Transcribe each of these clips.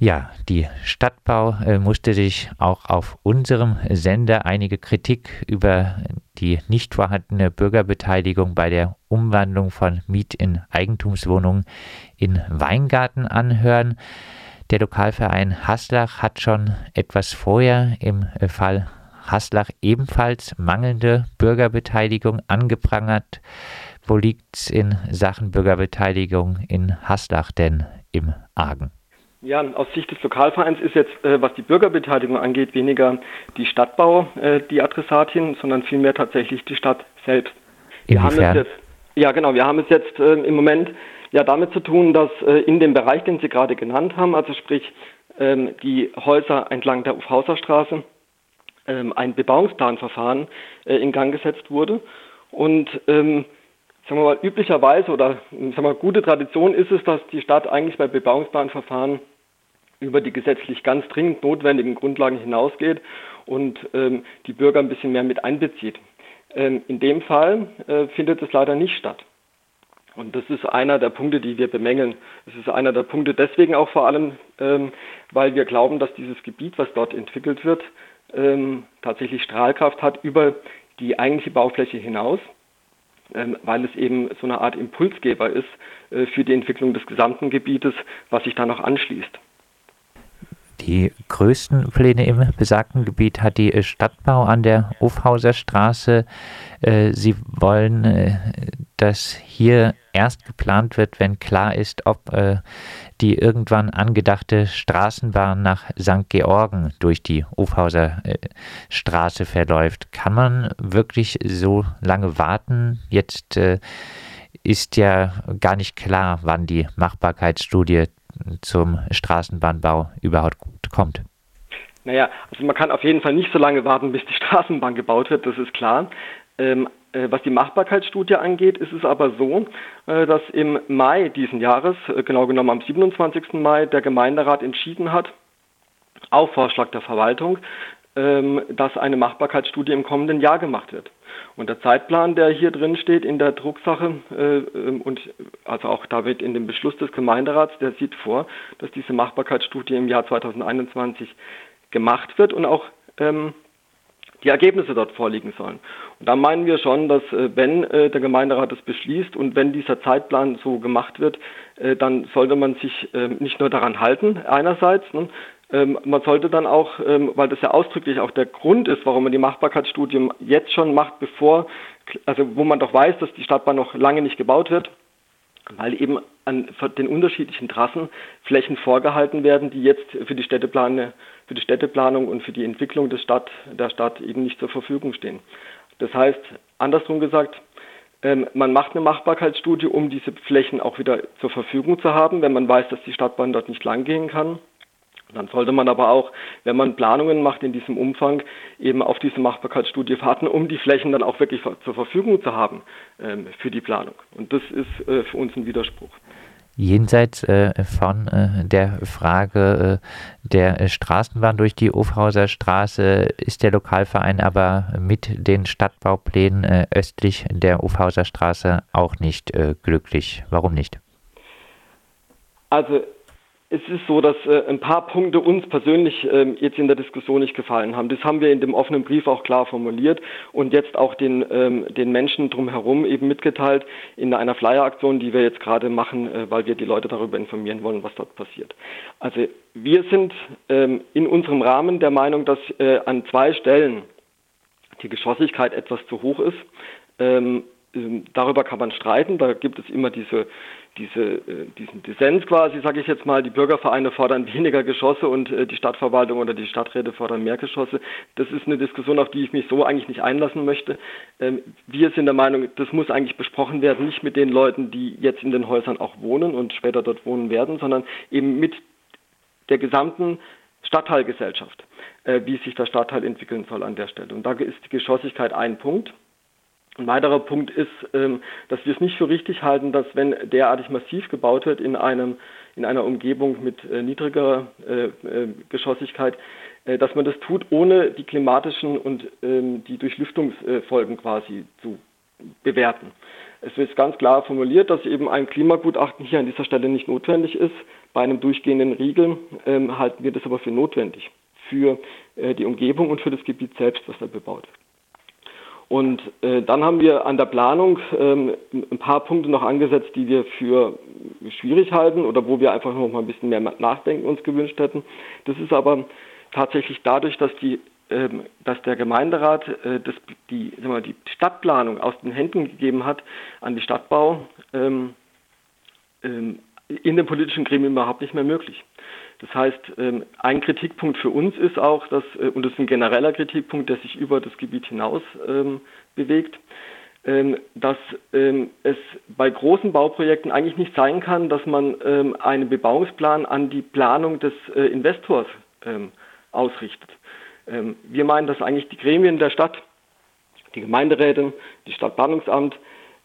Ja, die Stadtbau äh, musste sich auch auf unserem Sender einige Kritik über die nicht vorhandene Bürgerbeteiligung bei der Umwandlung von Miet- in Eigentumswohnungen in Weingarten anhören. Der Lokalverein Haslach hat schon etwas vorher im äh, Fall Haslach ebenfalls mangelnde Bürgerbeteiligung angeprangert. Wo liegt es in Sachen Bürgerbeteiligung in Haslach denn im Argen? Ja, aus Sicht des Lokalvereins ist jetzt, äh, was die Bürgerbeteiligung angeht, weniger die Stadtbau äh, die Adressatin, sondern vielmehr tatsächlich die Stadt selbst. Wir haben es jetzt, ja, genau. Wir haben es jetzt äh, im Moment ja damit zu tun, dass äh, in dem Bereich, den Sie gerade genannt haben, also sprich ähm, die Häuser entlang der Ufhauserstraße, ähm, ein Bebauungsplanverfahren äh, in Gang gesetzt wurde und ähm, sagen wir mal, üblicherweise oder sagen wir mal, gute Tradition ist es, dass die Stadt eigentlich bei Bebauungsplanverfahren über die gesetzlich ganz dringend notwendigen Grundlagen hinausgeht und ähm, die Bürger ein bisschen mehr mit einbezieht. Ähm, in dem Fall äh, findet es leider nicht statt. Und das ist einer der Punkte, die wir bemängeln. Es ist einer der Punkte deswegen auch vor allem, ähm, weil wir glauben, dass dieses Gebiet, was dort entwickelt wird, ähm, tatsächlich Strahlkraft hat über die eigentliche Baufläche hinaus weil es eben so eine Art Impulsgeber ist äh, für die Entwicklung des gesamten Gebietes, was sich da noch anschließt. Die größten Pläne im besagten Gebiet hat die Stadtbau an der Hofhauser Straße. Äh, sie wollen, äh, dass hier erst geplant wird, wenn klar ist, ob die irgendwann angedachte Straßenbahn nach St. Georgen durch die Hofhauser Straße verläuft. Kann man wirklich so lange warten? Jetzt ist ja gar nicht klar, wann die Machbarkeitsstudie zum Straßenbahnbau überhaupt kommt? Naja, also man kann auf jeden Fall nicht so lange warten, bis die Straßenbahn gebaut wird, das ist klar. Ähm, äh, was die Machbarkeitsstudie angeht, ist es aber so, äh, dass im Mai diesen Jahres, äh, genau genommen am 27. Mai, der Gemeinderat entschieden hat, auf Vorschlag der Verwaltung, ähm, dass eine Machbarkeitsstudie im kommenden Jahr gemacht wird. Und der Zeitplan, der hier drin steht in der Drucksache äh, ähm, und also auch damit in dem Beschluss des Gemeinderats, der sieht vor, dass diese Machbarkeitsstudie im Jahr 2021 gemacht wird und auch ähm, die Ergebnisse dort vorliegen sollen. Und da meinen wir schon, dass äh, wenn äh, der Gemeinderat das beschließt und wenn dieser Zeitplan so gemacht wird, äh, dann sollte man sich ähm, nicht nur daran halten, einerseits, ne, ähm, man sollte dann auch, ähm, weil das ja ausdrücklich auch der Grund ist, warum man die Machbarkeitsstudie jetzt schon macht, bevor, also wo man doch weiß, dass die Stadtbahn noch lange nicht gebaut wird, weil eben an den unterschiedlichen Trassen Flächen vorgehalten werden, die jetzt für die Städteplanung, für die Städteplanung und für die Entwicklung des Stadt, der Stadt eben nicht zur Verfügung stehen. Das heißt, andersrum gesagt, ähm, man macht eine Machbarkeitsstudie, um diese Flächen auch wieder zur Verfügung zu haben, wenn man weiß, dass die Stadtbahn dort nicht langgehen kann. Dann sollte man aber auch, wenn man Planungen macht in diesem Umfang, eben auf diese Machbarkeitsstudie warten, um die Flächen dann auch wirklich zur Verfügung zu haben ähm, für die Planung. Und das ist äh, für uns ein Widerspruch. Jenseits äh, von äh, der Frage äh, der Straßenbahn durch die Ofhauser Straße ist der Lokalverein aber mit den Stadtbauplänen äh, östlich der Ofhauser Straße auch nicht äh, glücklich. Warum nicht? Also es ist so, dass äh, ein paar Punkte uns persönlich äh, jetzt in der Diskussion nicht gefallen haben. Das haben wir in dem offenen Brief auch klar formuliert und jetzt auch den, ähm, den Menschen drumherum eben mitgeteilt in einer Flyer-Aktion, die wir jetzt gerade machen, äh, weil wir die Leute darüber informieren wollen, was dort passiert. Also wir sind ähm, in unserem Rahmen der Meinung, dass äh, an zwei Stellen die Geschossigkeit etwas zu hoch ist. Ähm, ähm darüber kann man streiten. Da gibt es immer diese diese, äh, diesen Dissens quasi, sage ich jetzt mal, die Bürgervereine fordern weniger Geschosse und äh, die Stadtverwaltung oder die Stadträte fordern mehr Geschosse. Das ist eine Diskussion, auf die ich mich so eigentlich nicht einlassen möchte. Ähm, wir sind der Meinung, das muss eigentlich besprochen werden, nicht mit den Leuten, die jetzt in den Häusern auch wohnen und später dort wohnen werden, sondern eben mit der gesamten Stadtteilgesellschaft, äh, wie sich der Stadtteil entwickeln soll an der Stelle. Und da ist die Geschossigkeit ein Punkt. Ein weiterer Punkt ist, ähm, dass wir es nicht für richtig halten, dass wenn derartig massiv gebaut wird in einem in einer Umgebung mit äh, niedriger äh, äh, Geschossigkeit, dass man das tut, ohne die klimatischen und ähm, die Durchlüftungsfolgen quasi zu bewerten. Es ist ganz klar formuliert, dass eben ein Klimagutachten hier an dieser Stelle nicht notwendig ist. Bei einem durchgehenden Riegel ähm, halten wir das aber für notwendig für die Umgebung und für das Gebiet selbst, was da bebaut wird. Und äh, dann haben wir an der Planung ähm, ein paar Punkte noch angesetzt, die wir für schwierig halten oder wo wir einfach noch mal ein bisschen mehr Nachdenken uns gewünscht hätten. Das ist aber tatsächlich dadurch, dass die ähm, dass der Gemeinderat äh, das, die, sagen wir, die Stadtplanung aus den Händen gegeben hat an die Stadtbau, ähm, ähm, in dem politischen Gremium überhaupt nicht mehr möglich. Das heißt, ähm, ein Kritikpunkt für uns ist auch, dass, äh, und das ist ein genereller Kritikpunkt, der sich über das Gebiet hinaus ähm, bewegt, ähm, dass es bei großen Bauprojekten eigentlich nicht sein kann, dass man einen Bebauungsplan an die Planung des äh, Investors ausrichtet. Wir meinen, dass eigentlich die Gremien der Stadt, die Gemeinderäte, die Stadtplanungsamt,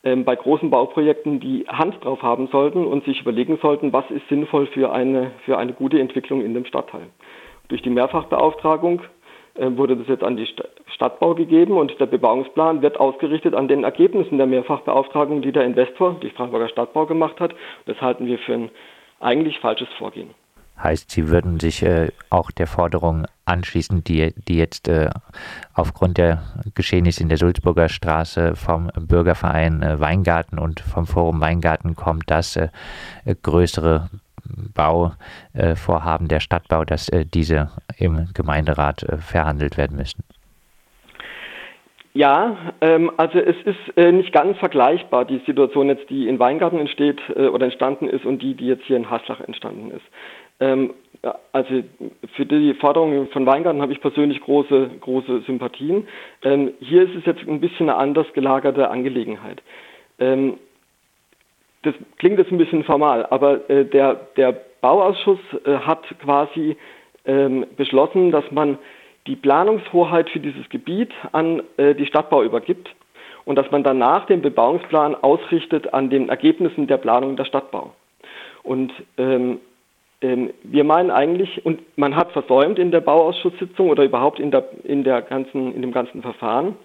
bei großen Bauprojekten die Hand drauf haben sollten und sich überlegen sollten, was ist sinnvoll für eine, für eine gute Entwicklung in dem Stadtteil. Durch die Mehrfachbeauftragung äh, wurde das jetzt an die Stadtbau gegeben und der Bebauungsplan wird ausgerichtet an den Ergebnissen der Mehrfachbeauftragung, die der Investor, die Freiburger Stadtbau gemacht hat. Das halten wir für ein eigentlich falsches Vorgehen. Heißt, Sie würden sich äh, auch der Forderung anschließen, die, die jetzt äh, aufgrund der Geschehnisse in der Sulzburger Straße vom Bürgerverein äh, Weingarten und vom Forum Weingarten kommt, dass äh, größere Bauvorhaben der Stadtbau, dass äh, diese im Gemeinderat äh, verhandelt werden müssen. Ja, ähm, also es ist äh, nicht ganz vergleichbar, die Situation jetzt, die in Weingarten entsteht äh, oder entstanden ist und die, die jetzt hier in Haslach entstanden ist. Ähm, also für die Forderung von Weingarten habe ich persönlich große, große Sympathien. Ähm, hier ist es jetzt ein bisschen eine anders gelagerte Angelegenheit. Ähm, das klingt jetzt ein bisschen formal, aber äh, der, der Bauausschuss äh, hat quasi ähm, beschlossen, dass man die Planungshoheit für dieses Gebiet an äh, die Stadtbau übergibt und dass man danach den Bebauungsplan ausrichtet an den Ergebnissen der Planung der Stadtbau. Und ähm, wir meinen eigentlich, und man hat versäumt in der Bauausschusssitzung oder überhaupt in, der, in, der ganzen, in dem ganzen Verfahren,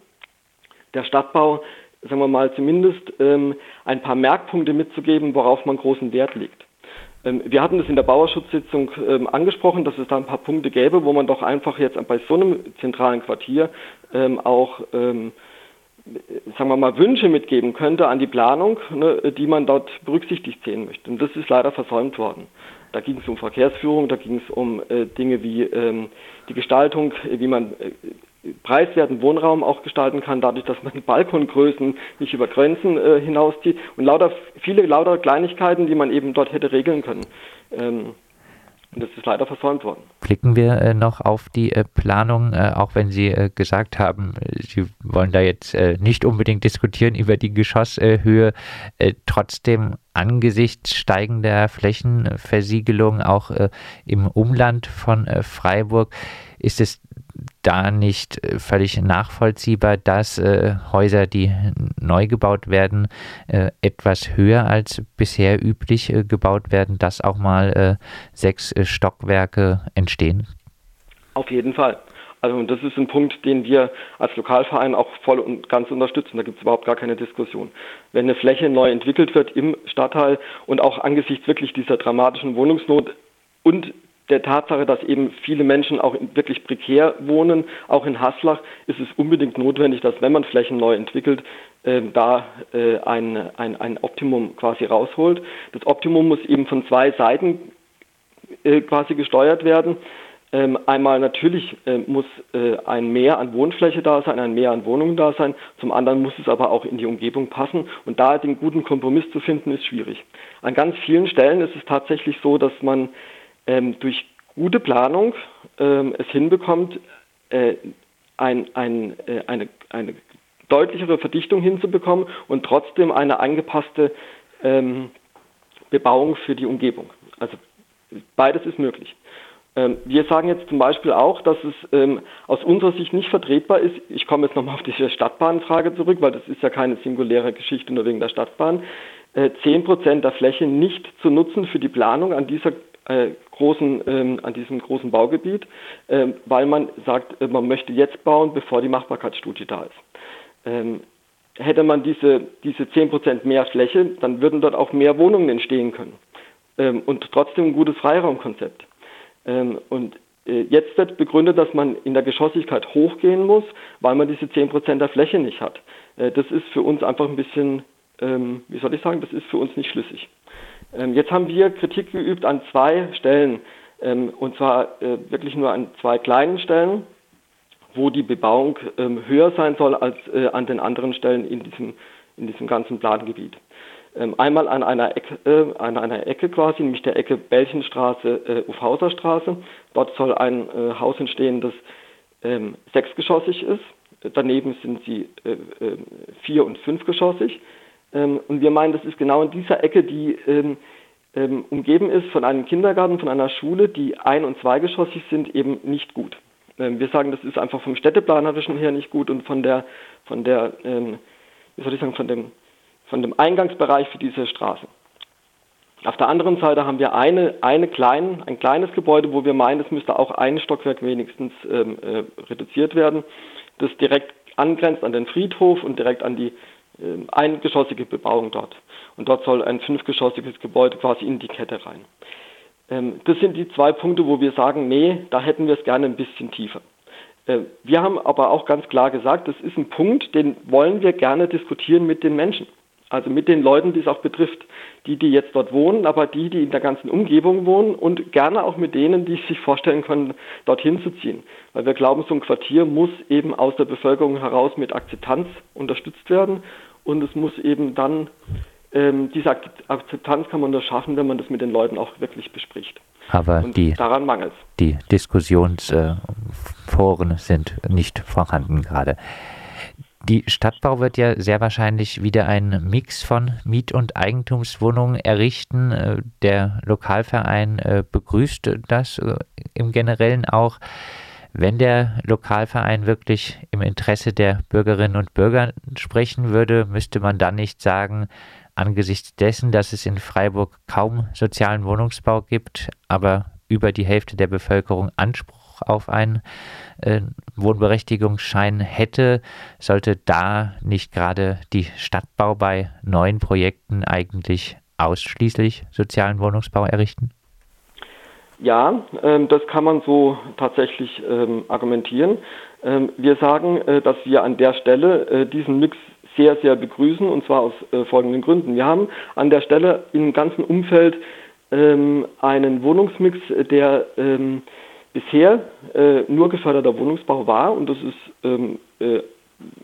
der Stadtbau, sagen wir mal, zumindest ähm, ein paar Merkpunkte mitzugeben, worauf man großen Wert legt. Ähm, wir hatten es in der Bauausschusssitzung ähm, angesprochen, dass es da ein paar Punkte gäbe, wo man doch einfach jetzt bei so einem zentralen Quartier ähm, auch ähm, sagen wir mal, Wünsche mitgeben könnte an die Planung, ne, die man dort berücksichtigt sehen möchte. Und das ist leider versäumt worden. Da ging es um Verkehrsführung, da ging es um äh, Dinge wie ähm, die Gestaltung, wie man äh, preiswerten Wohnraum auch gestalten kann, dadurch, dass man Balkongrößen nicht über Grenzen äh, hinauszieht und lauter viele lauter Kleinigkeiten, die man eben dort hätte regeln können. Ähm, und das ist leider versäumt worden. Blicken wir äh, noch auf die äh, Planung, äh, auch wenn Sie gesagt haben, Sie wollen da jetzt nicht unbedingt diskutieren über die Geschosshöhe. Trotzdem angesichts steigender Flächenversiegelung auch im Umland von Freiburg ist es da nicht äh, völlig nachvollziehbar, dass äh, Häuser, die neu gebaut werden, äh, etwas höher als bisher üblich äh, gebaut werden, dass auch mal äh, sechs äh, Stockwerke entstehen? Auf jeden Fall. Also das ist ein Punkt, den wir als Lokalverein auch voll und ganz unterstützen. Da gibt es überhaupt gar keine Diskussion. Wenn eine Fläche neu entwickelt wird im Stadtteil und auch angesichts wirklich dieser dramatischen Wohnungsnot und der Tatsache, dass eben viele Menschen auch wirklich prekär wohnen, auch in Haslach, ist es unbedingt notwendig, dass wenn man Flächen neu entwickelt, äh, da äh, ein, ein, ein Optimum quasi rausholt. Das Optimum muss eben von zwei Seiten äh, quasi gesteuert werden. Ähm, einmal natürlich äh, muss äh, ein Mehr an Wohnfläche da sein, ein Mehr an Wohnungen da sein. Zum anderen muss es aber auch in die Umgebung passen. Und da den guten Kompromiss zu finden, ist schwierig. An ganz vielen Stellen ist es tatsächlich so, dass man ähm, durch gute Planung ähm, es hinbekommt, äh, ein, ein, äh, eine, eine deutlichere Verdichtung hinzubekommen und trotzdem eine angepasste ähm, Bebauung für die Umgebung. Also beides ist möglich. Ähm, wir sagen jetzt zum Beispiel auch, dass es ähm, aus unserer Sicht nicht vertretbar ist, ich komme jetzt nochmal auf diese Stadtbahnfrage zurück, weil das ist ja keine singuläre Geschichte nur wegen der Stadtbahn, äh, 10% der Fläche nicht zu nutzen für die Planung an dieser äh, großen, ähm, an diesem großen Baugebiet, äh, weil man sagt, äh, man möchte jetzt bauen, bevor die Machbarkeitsstudie da ist. Ähm, hätte man diese, diese 10% mehr Fläche, dann würden dort auch mehr Wohnungen entstehen können. Ähm, und trotzdem ein gutes Freiraumkonzept. Ähm, und äh, jetzt wird begründet, dass man in der Geschossigkeit hochgehen muss, weil man diese 10% der Fläche nicht hat. Äh, das ist für uns einfach ein bisschen, ähm, wie soll ich sagen, das ist für uns nicht schlüssig. Ähm, jetzt haben wir Kritik geübt an zwei Stellen, ähm, und zwar äh, wirklich nur an zwei kleinen Stellen wo die Bebauung ähm, höher sein soll als äh, an den anderen Stellen in diesem, in diesem ganzen Plangebiet. Einmal an einer, Ecke, äh, an einer Ecke quasi, nämlich der Ecke Belchenstraße, äh, Ufhauserstraße. Dort soll ein Haus entstehen, das sechsgeschossig ist. Daneben sind sie vier- und fünfgeschossig. Ähm, und wir meinen, das ist genau in dieser Ecke, die ähm, ähm, umgeben ist von einem Kindergarten, von einer Schule, die ein- und zweigeschossig sind, eben nicht gut. Ähm, wir sagen, das ist einfach vom städteplanerischen her nicht gut und von der, von der, ähm, wie soll ich sagen, von dem, von dem Eingangsbereich für diese Straße. Auf der anderen Seite haben wir eine, eine klein, ein kleines Gebäude, wo wir meinen, es müsste auch ein Stockwerk wenigstens ähm, äh, reduziert werden, das direkt angrenzt an den Friedhof und direkt an die eingeschossige Bebauung dort. Und dort soll ein fünfgeschossiges Gebäude quasi in die Kette rein. Ähm, das sind die zwei Punkte, wo wir sagen, nee, da hätten wir es gerne ein bisschen tiefer. Äh, wir haben aber auch ganz klar gesagt, das ist ein Punkt, den wollen wir gerne diskutieren mit den Menschen. Also mit den Leuten, die es auch betrifft. Die, die jetzt dort wohnen, aber die, die in der ganzen Umgebung wohnen und gerne auch mit denen, die sich vorstellen können, dorthin zu ziehen. Weil wir glauben, so ein Quartier muss eben aus der Bevölkerung heraus mit Akzeptanz unterstützt werden und es muss eben dann ähm, diese Akzeptanz kann man nur schaffen, wenn man das mit den Leuten auch wirklich bespricht. Aber Und die, daran mangelt Die Diskussionsforen sind nicht vorhanden gerade. Die Stadtbau wird ja sehr wahrscheinlich wieder einen Mix von Miet- und Eigentumswohnungen errichten. Äh, der Lokalverein äh, begrüßt das äh, im Generellen auch. Wenn der Lokalverein wirklich im Interesse der Bürgerinnen und Bürger sprechen würde, müsste man dann nicht sagen, angesichts dessen, dass es in Freiburg kaum sozialen Wohnungsbau gibt, aber über die Hälfte der Bevölkerung Anspruch auf einen äh, Wohnberechtigungsschein hätte, sollte da nicht gerade die Stadtbau bei neuen Projekten eigentlich ausschließlich sozialen Wohnungsbau errichten? Ja, ähm, das kann man so tatsächlich ähm, argumentieren. Ähm, wir sagen, äh, dass wir an der Stelle äh, diesen Mix sehr, sehr begrüßen und zwar aus äh, folgenden Gründen. Wir haben an der Stelle im ganzen Umfeld einen Wohnungsmix, der bisher nur geförderter Wohnungsbau war und das ist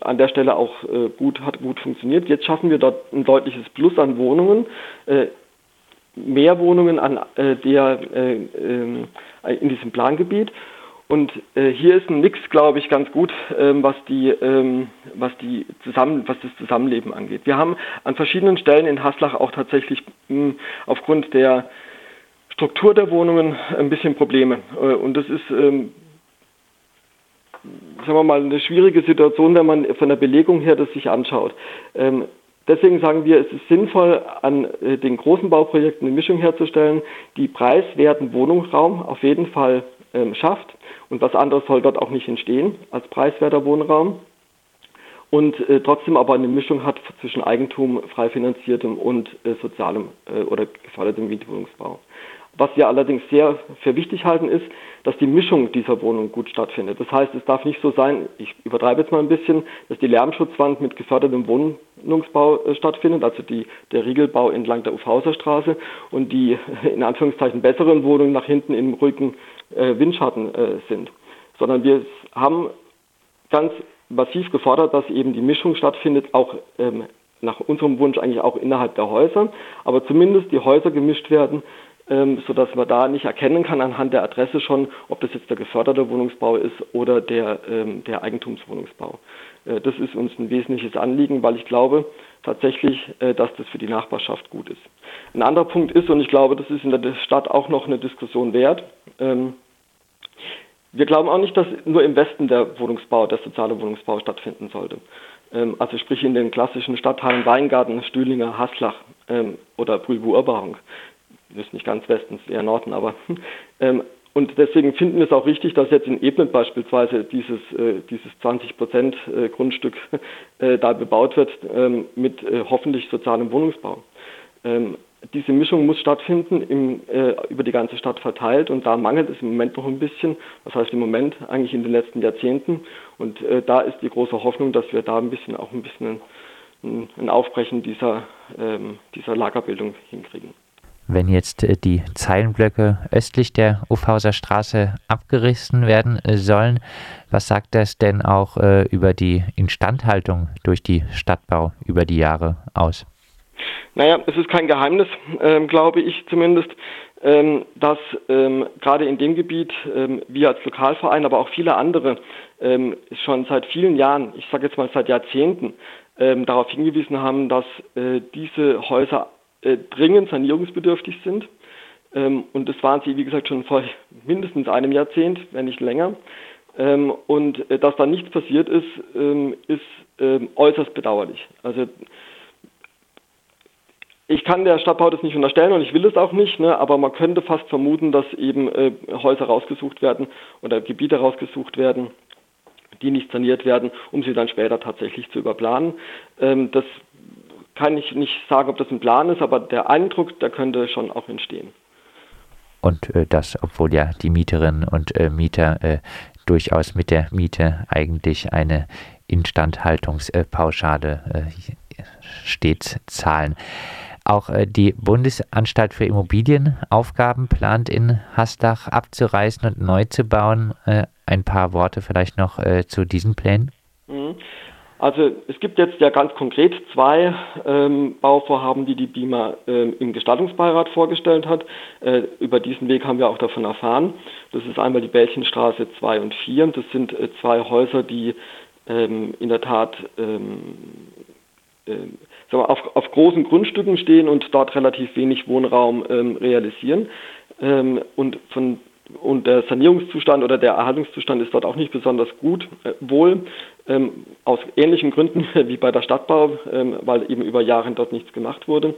an der Stelle auch gut, hat gut funktioniert. Jetzt schaffen wir dort ein deutliches Plus an Wohnungen, mehr Wohnungen an äh, der, ähm, in diesem Plangebiet und äh, hier ist ein Mix, glaube ich, ganz gut, ähm, was, die, ähm, was, die zusammen, was das Zusammenleben angeht. Wir haben an verschiedenen Stellen in Haslach auch tatsächlich mh, hm, aufgrund der Struktur der Wohnungen ein bisschen Probleme. Äh, und das ist, ähm, sagen wir mal, eine schwierige Situation, wenn man von der Belegung her das sich anschaut. Deswegen sagen wir, es ist sinnvoll, an äh, den großen Bauprojekten eine Mischung herzustellen, die preiswerten Wohnungsraum auf jeden Fall ähm, schafft. Und was anderes soll dort auch nicht entstehen als preiswerter Wohnraum. Und äh, trotzdem aber eine Mischung hat zwischen Eigentum, frei finanziertem und äh, sozialem äh, oder gefördertem Mietwohnungsbau. Was wir allerdings sehr für wichtig halten, ist, dass die Mischung dieser Wohnung gut stattfindet. Das heißt, es darf nicht so sein, ich übertreibe jetzt mal ein bisschen, dass die Lärmschutzwand mit gefördertem Wohnungsbau äh, stattfindet, also die, der Riegelbau entlang der Ufhauser Straße und die in Anführungszeichen besseren Wohnungen nach hinten im ruhigen äh, Windschatten äh, sind. Sondern wir haben ganz massiv gefordert, dass eben die Mischung stattfindet, auch ähm, nach unserem Wunsch eigentlich auch innerhalb der Häuser, aber zumindest die Häuser gemischt werden ähm, sodass man da nicht erkennen kann anhand der Adresse schon, ob das jetzt der geförderte Wohnungsbau ist oder der, ähm, der Eigentumswohnungsbau. Äh, das ist uns ein wesentliches Anliegen, weil ich glaube tatsächlich, äh, dass das für die Nachbarschaft gut ist. Ein anderer Punkt ist, und ich glaube, das ist in der Stadt auch noch eine Diskussion wert, ähm, wir glauben auch nicht, dass nur im Westen der Wohnungsbau, der soziale Wohnungsbau stattfinden sollte. Ähm, also sprich in den klassischen Stadtteilen Weingarten, Stühlinger, Haslach ähm, oder Brühlbu-Urbachung ist nicht ganz Westens, eher Norden, aber ähm, und deswegen finden wir es auch richtig, dass jetzt in Ebnet beispielsweise dieses, äh, dieses 20 Prozent äh, Grundstück äh, da bebaut wird ähm, mit äh, hoffentlich sozialem Wohnungsbau. Ähm, diese Mischung muss stattfinden, im, äh, über die ganze Stadt verteilt und da mangelt es im Moment noch ein bisschen. Das heißt im Moment eigentlich in den letzten Jahrzehnten und äh, da ist die große Hoffnung, dass wir da ein bisschen auch ein bisschen ein, ein Aufbrechen dieser, ähm, dieser Lagerbildung hinkriegen. Wenn jetzt äh, die Zeilenblöcke östlich der Ufhauser Straße abgerissen werden äh, sollen, was sagt das denn auch äh, über die Instandhaltung durch die Stadtbau über die Jahre aus? Naja, es ist kein Geheimnis, ähm, glaube ich zumindest, ähm, dass ähm, gerade in dem Gebiet ähm, wir als Lokalverein, aber auch viele andere ähm, schon seit vielen Jahren, ich sage jetzt mal seit Jahrzehnten, ähm, darauf hingewiesen haben, dass äh, diese Häuser äh, dringend sanierungsbedürftig sind. Ähm, und das waren sie, wie gesagt, schon vor mindestens einem Jahrzehnt, wenn nicht länger. Ähm, und äh, dass da nichts passiert ist, ähm, ist ähm, äußerst bedauerlich. Also ich kann der Stadtbau das nicht unterstellen und ich will es auch nicht, ne, aber man könnte fast vermuten, dass eben äh, Häuser rausgesucht werden oder Gebiete rausgesucht werden, die nicht saniert werden, um sie dann später tatsächlich zu überplanen. Ähm, das kann ich nicht sagen, ob das ein Plan ist, aber der Eindruck, der könnte schon auch entstehen. Und äh, das, obwohl ja die Mieterinnen und äh, Mieter äh, durchaus mit der Miete eigentlich eine Instandhaltungspauschale äh, stets zahlen. Auch äh, die Bundesanstalt für Immobilienaufgaben plant in Hasdach abzureißen und neu zu bauen. Äh, ein paar Worte vielleicht noch zu diesen Plänen. Also es gibt jetzt ja ganz konkret zwei ähm, Bauvorhaben, die die BIMA ähm, im Gestaltungsbeirat vorgestellt hat. Äh, über diesen Weg haben wir auch davon erfahren. Das ist einmal die Bällchenstraße 2 und 4. Das sind äh, zwei Häuser, die ähm, in der Tat ähm, äh, auf, auf, großen Grundstücken stehen und dort relativ wenig Wohnraum ähm, realisieren. Ähm, und von und der Sanierungszustand oder der Erhaltungszustand ist dort auch nicht besonders gut, äh, wohl ähm, aus ähnlichen Gründen wie bei der Stadtbau, ähm, weil eben über Jahre dort nichts gemacht wurde.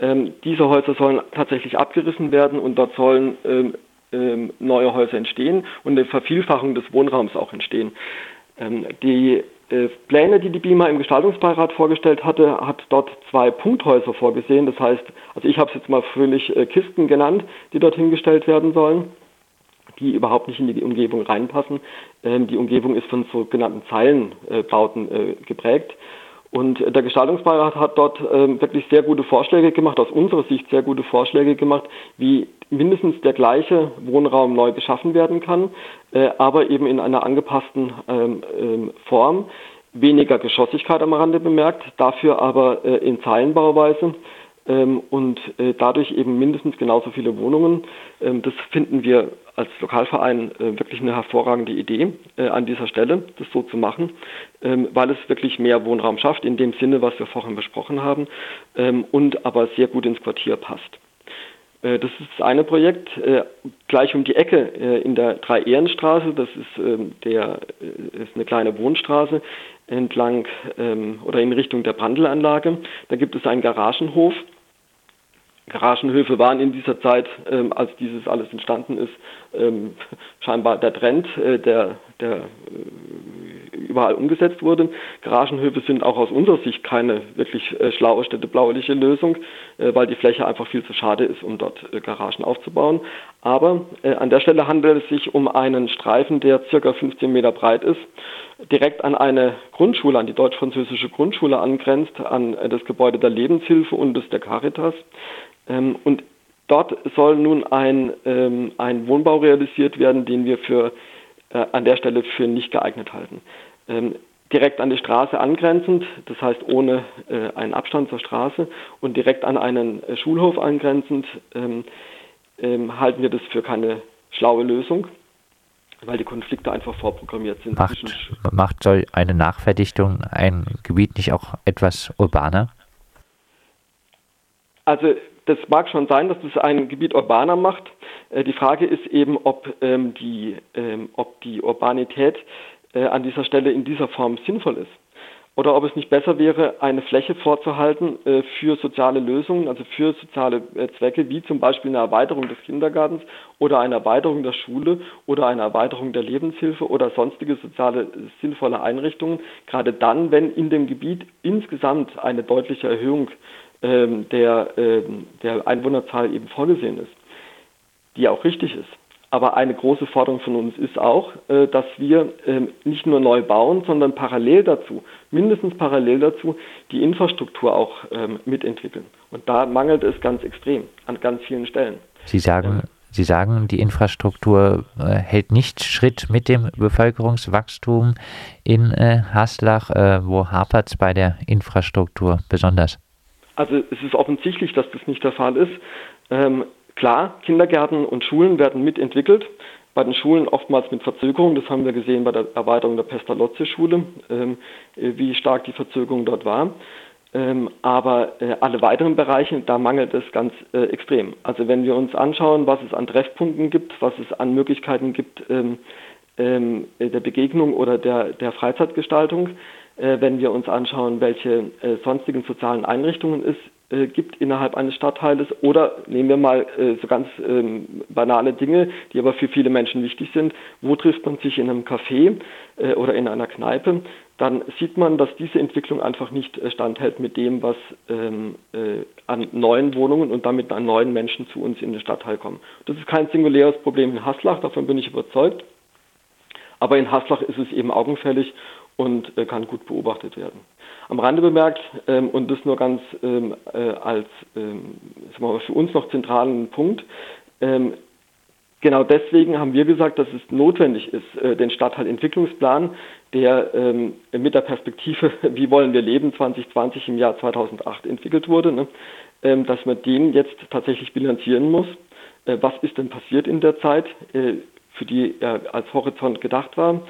Ähm, diese Häuser sollen tatsächlich abgerissen werden und dort sollen ähm, ähm, neue Häuser entstehen und eine Vervielfachung des Wohnraums auch entstehen. Ähm, die äh, Pläne, die die BIMA im Gestaltungsbeirat vorgestellt hatte, hat dort zwei Punkthäuser vorgesehen. Das heißt, also ich habe es jetzt mal fröhlich äh, Kisten genannt, die dort hingestellt werden sollen die überhaupt nicht in die Umgebung reinpassen. Ähm, die Umgebung ist von sogenannten Zeilenbauten äh, geprägt. Und der Gestaltungsbeirat hat dort ähm, wirklich sehr gute Vorschläge gemacht, aus unserer Sicht sehr gute Vorschläge gemacht, wie mindestens der gleiche Wohnraum neu geschaffen werden kann, äh, aber eben in einer angepassten ähm, ähm, Form. Weniger Geschossigkeit am Rande bemerkt, dafür aber äh, in Zeilenbauweise ähm, und äh, dadurch eben mindestens genauso viele Wohnungen. Ähm, das finden wir als Lokalverein äh, wirklich eine hervorragende Idee äh, an dieser Stelle, das so zu machen, ähm, weil es wirklich mehr Wohnraum schafft, in dem Sinne, was wir vorhin besprochen haben, und aber sehr gut ins Quartier passt. Das ist das eine Projekt. Gleich um die Ecke in der Drei-Ehrenstraße, das ist, der, ist eine kleine Wohnstraße, entlang oder in Richtung der Brandelanlage. Da gibt es einen Garagenhof Garagenhöfe waren in dieser Zeit, ähm, als dieses alles entstanden ist, ähm, scheinbar der Trend, äh, der, der äh, überall umgesetzt wurde. Garagenhöfe sind auch aus unserer Sicht keine wirklich äh, schlaue städtebauliche Lösung, äh, weil die Fläche einfach viel zu schade ist, um dort äh, Garagen aufzubauen. Aber äh, an der Stelle handelt es sich um einen Streifen, der circa 15 Meter breit ist, direkt an eine Grundschule, an die deutsch-französische Grundschule angrenzt, an das Gebäude der Lebenshilfe und des der Caritas. Ähm, und dort soll nun ein, ähm, ein Wohnbau realisiert werden, den wir für, äh, an der Stelle für nicht geeignet halten. Ähm, direkt an die Straße angrenzend, das heißt ohne äh, einen Abstand zur Straße und direkt an einen äh, Schulhof angrenzend, ähm, ähm, halten wir das für keine schlaue Lösung, weil die Konflikte einfach vorprogrammiert sind. Macht, macht soll eine Nachverdichtung ein Gebiet nicht auch etwas urbaner? Also das mag schon sein, dass das ein Gebiet urbaner macht. Äh, die Frage ist eben, ob, ähm, die, ähm, ob die Urbanität äh, an dieser Stelle in dieser Form sinnvoll ist. oder ob es nicht besser wäre, eine Fläche vorzuhalten äh, für soziale Lösungen, also für soziale äh, Zwecke, wie zum Beispiel eine Erweiterung des Kindergartens oder eine Erweiterung der Schule oder eine Erweiterung der Lebenshilfe oder sonstige soziale sinnvolle Einrichtungen, gerade dann, wenn in dem Gebiet insgesamt eine deutliche Erhöhung ähm, der, ähm, der Einwohnerzahl eben vorgesehen ist, die auch richtig ist. Aber eine große Forderung von uns ist auch, äh, dass wir ähm, nicht nur neu bauen, sondern parallel dazu, mindestens parallel dazu, die Infrastruktur auch ähm, mitentwickeln. Und da mangelt es ganz extrem an ganz vielen Stellen. Sie sagen, Sie sagen, die Infrastruktur äh, hält nicht Schritt mit dem Bevölkerungswachstum in äh, Haslach. wo hapert es bei der Infrastruktur besonders? Also es ist offensichtlich, dass das nicht der Fall ist. Ähm, Klar, Kindergärten und Schulen werden mitentwickelt. Bei den Schulen oftmals mit Verzögerung. Das haben wir gesehen bei der Erweiterung der Pestalozzi-Schule, ähm, äh, wie stark die Verzögerung dort war. Ähm, aber äh, alle weiteren Bereiche, da mangelt es ganz äh, extrem. Also wenn wir uns anschauen, was es an Treffpunkten gibt, was es an Möglichkeiten gibt ähm, ähm der Begegnung oder der, der Freizeitgestaltung, äh, wenn wir uns anschauen, welche äh, sonstigen sozialen Einrichtungen es äh, gibt innerhalb eines Stadtteiles oder nehmen wir mal äh, so ganz ähm, banale Dinge, die aber für viele Menschen wichtig sind. Wo trifft man sich in einem Café äh, oder in einer Kneipe? Dann sieht man, dass diese Entwicklung einfach nicht äh, standhält mit dem, was ähm, äh, an neuen Wohnungen und damit an neuen Menschen zu uns in den Stadtteil kommen. Das ist kein singuläres Problem in Haslach, davon bin ich überzeugt. Aber in Haslach ist es eben augenfällig und äh, kann gut beobachtet werden. Am Rande bemerkt, ähm, und das nur ganz ähm, äh, als ähm, mal, für uns noch zentralen Punkt, ähm, genau deswegen haben wir gesagt, dass es notwendig ist, äh, den Stadtteilentwicklungsplan, der ähm, mit der Perspektive, wie wollen wir leben, 2020 im Jahr 2008 entwickelt wurde, ne, ähm, dass man den jetzt tatsächlich bilanzieren muss. Äh, was ist denn passiert in der Zeit, äh, für die er als Horizont gedacht war?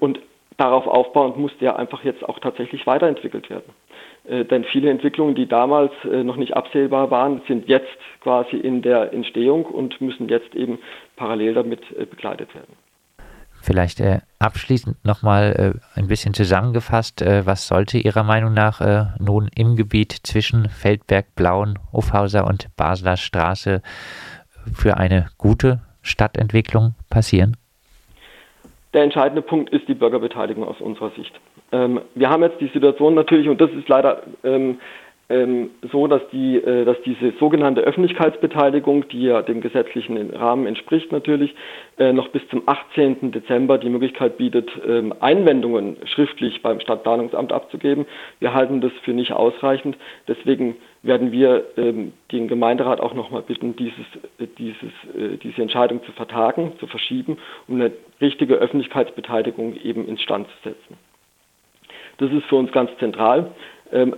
und darauf aufbauend muss der einfach jetzt auch tatsächlich weiterentwickelt werden. Äh, denn viele Entwicklungen, die damals äh, noch nicht absehbar waren, sind jetzt quasi in der Entstehung und müssen jetzt eben parallel damit äh, begleitet werden. Vielleicht äh, abschließend nochmal äh, ein bisschen zusammengefasst, äh, was sollte Ihrer Meinung nach äh, nun im Gebiet zwischen Feldberg, Blauen, Hofhauser und Basler Straße für eine gute Stadtentwicklung passieren? Der entscheidende Punkt ist die Bürgerbeteiligung aus unserer Sicht. Ähm, wir haben jetzt die Situation natürlich, und das ist leider ähm, so, dass, die, äh, dass diese sogenannte Öffentlichkeitsbeteiligung, die ja dem gesetzlichen Rahmen entspricht natürlich, äh, noch bis zum 18. Dezember die Möglichkeit bietet, ähm, Einwendungen schriftlich beim Stadtplanungsamt abzugeben. Wir halten das für nicht ausreichend. Deswegen werden wir ähm, den Gemeinderat auch nochmal bitten, dieses, äh, dieses, äh, diese Entscheidung zu vertagen, zu verschieben, um eine richtige Öffentlichkeitsbeteiligung eben ins Stand zu setzen. Das ist für uns ganz zentral,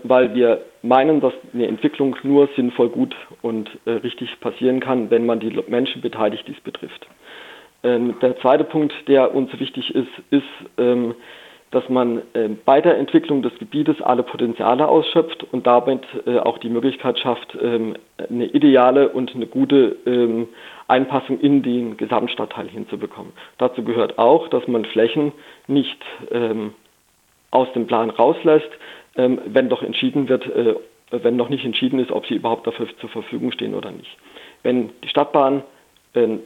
weil wir meinen, dass eine Entwicklung nur sinnvoll, gut und äh, richtig passieren kann, wenn man die Menschen beteiligt, die es betrifft. Ähm, der zweite Punkt, der uns wichtig ist, ist, ähm, dass man bei der Entwicklung des Gebietes alle Potenziale ausschöpft und damit äh, auch die Möglichkeit schafft, ähm, eine ideale und eine gute ähm, Einpassung in den Gesamtstadtteil hinzubekommen. Dazu gehört auch, dass man Flächen nicht ähm, aus dem Plan rauslässt, ähm, wenn doch entschieden wird, äh, wenn noch nicht entschieden ist, ob sie überhaupt dafür zur Verfügung stehen oder nicht. Wenn die Stadtbahn äh,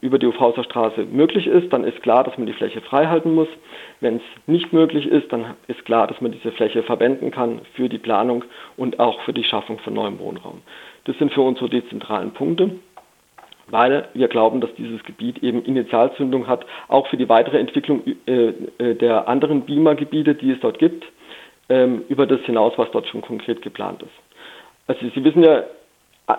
über die Ufhauser Straße möglich ist, dann ist klar, dass man die Fläche frei halten muss. Wenn es nicht möglich ist, dann ist klar, dass man diese Fläche verwenden kann für die Planung und auch für die Schaffung von neuem Wohnraum. Das sind für uns so die zentralen Punkte, weil wir glauben, dass dieses Gebiet eben Initialzündung hat, auch für die weitere Entwicklung äh, äh, der anderen BIMA-Gebiete, die es dort gibt, ähm, über das hinaus, was dort schon konkret geplant ist. Also Sie wissen ja,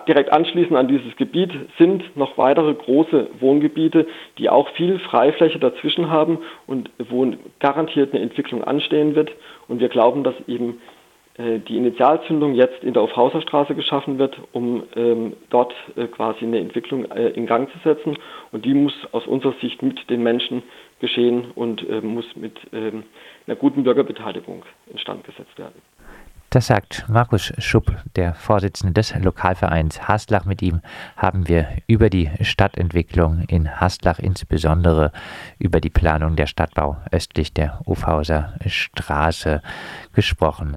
Direkt anschließend an dieses Gebiet sind noch weitere große Wohngebiete, die auch viel Freifläche dazwischen haben und wo garantiert eine Entwicklung anstehen wird. Und wir glauben, dass eben äh, die Initialzündung jetzt in der Aufhauserstraße geschaffen wird, um ähm, dort äh, quasi eine Entwicklung äh, in Gang zu setzen. Und die muss aus unserer Sicht mit den Menschen geschehen und äh, muss mit ähm, einer guten Bürgerbeteiligung instand gesetzt werden. Das sagt Markus Schupp, der Vorsitzende des Lokalvereins Haslach. Mit ihm haben wir über die Stadtentwicklung in Haslach, insbesondere über die Planung der Stadtbau östlich der Ufhauser Straße gesprochen.